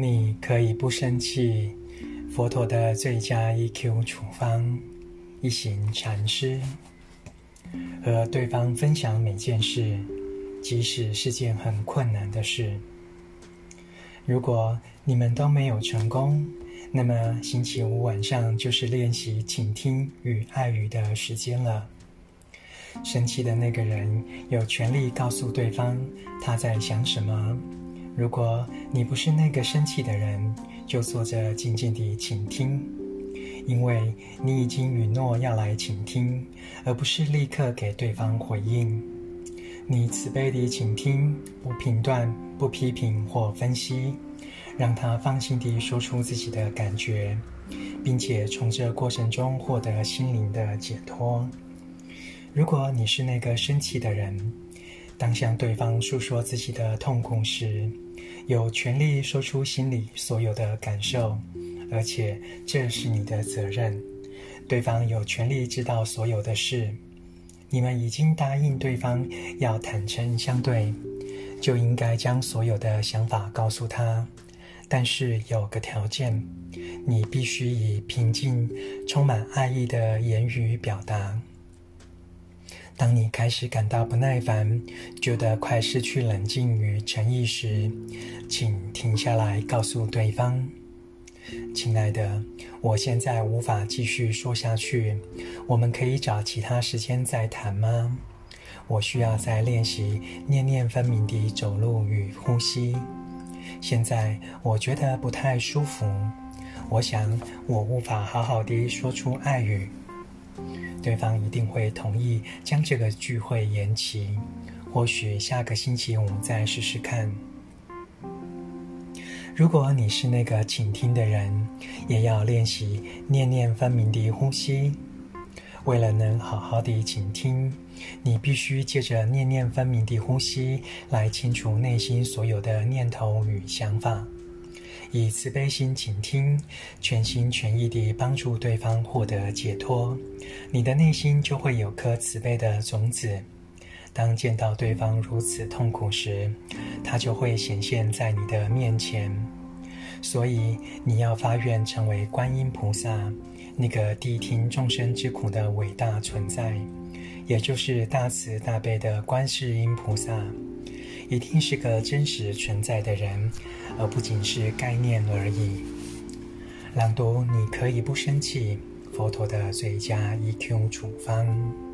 你可以不生气，佛陀的最佳 EQ 处方。一行禅师和对方分享每件事，即使是件很困难的事。如果你们都没有成功，那么星期五晚上就是练习倾听与爱语的时间了。生气的那个人有权利告诉对方他在想什么。如果你不是那个生气的人，就坐着静静地倾听，因为你已经允诺要来倾听，而不是立刻给对方回应。你慈悲地倾听，不评断、不批评或分析，让他放心地说出自己的感觉，并且从这过程中获得心灵的解脱。如果你是那个生气的人，当向对方诉说自己的痛苦时，有权利说出心里所有的感受，而且这是你的责任。对方有权利知道所有的事。你们已经答应对方要坦诚相对，就应该将所有的想法告诉他。但是有个条件，你必须以平静、充满爱意的言语表达。当你开始感到不耐烦，觉得快失去冷静与诚意时，请停下来，告诉对方：“亲爱的，我现在无法继续说下去，我们可以找其他时间再谈吗？我需要再练习念念分明地走路与呼吸。现在我觉得不太舒服，我想我无法好好地说出爱语。”对方一定会同意将这个聚会延期，或许下个星期我们再试试看。如果你是那个倾听的人，也要练习念念分明的呼吸。为了能好好的倾听，你必须借着念念分明的呼吸来清除内心所有的念头与想法。以慈悲心倾听，全心全意地帮助对方获得解脱，你的内心就会有颗慈悲的种子。当见到对方如此痛苦时，它就会显现在你的面前。所以，你要发愿成为观音菩萨，那个谛听众生之苦的伟大存在，也就是大慈大悲的观世音菩萨。一定是个真实存在的人，而不仅是概念而已。朗读，你可以不生气。佛陀的最佳 EQ 处方。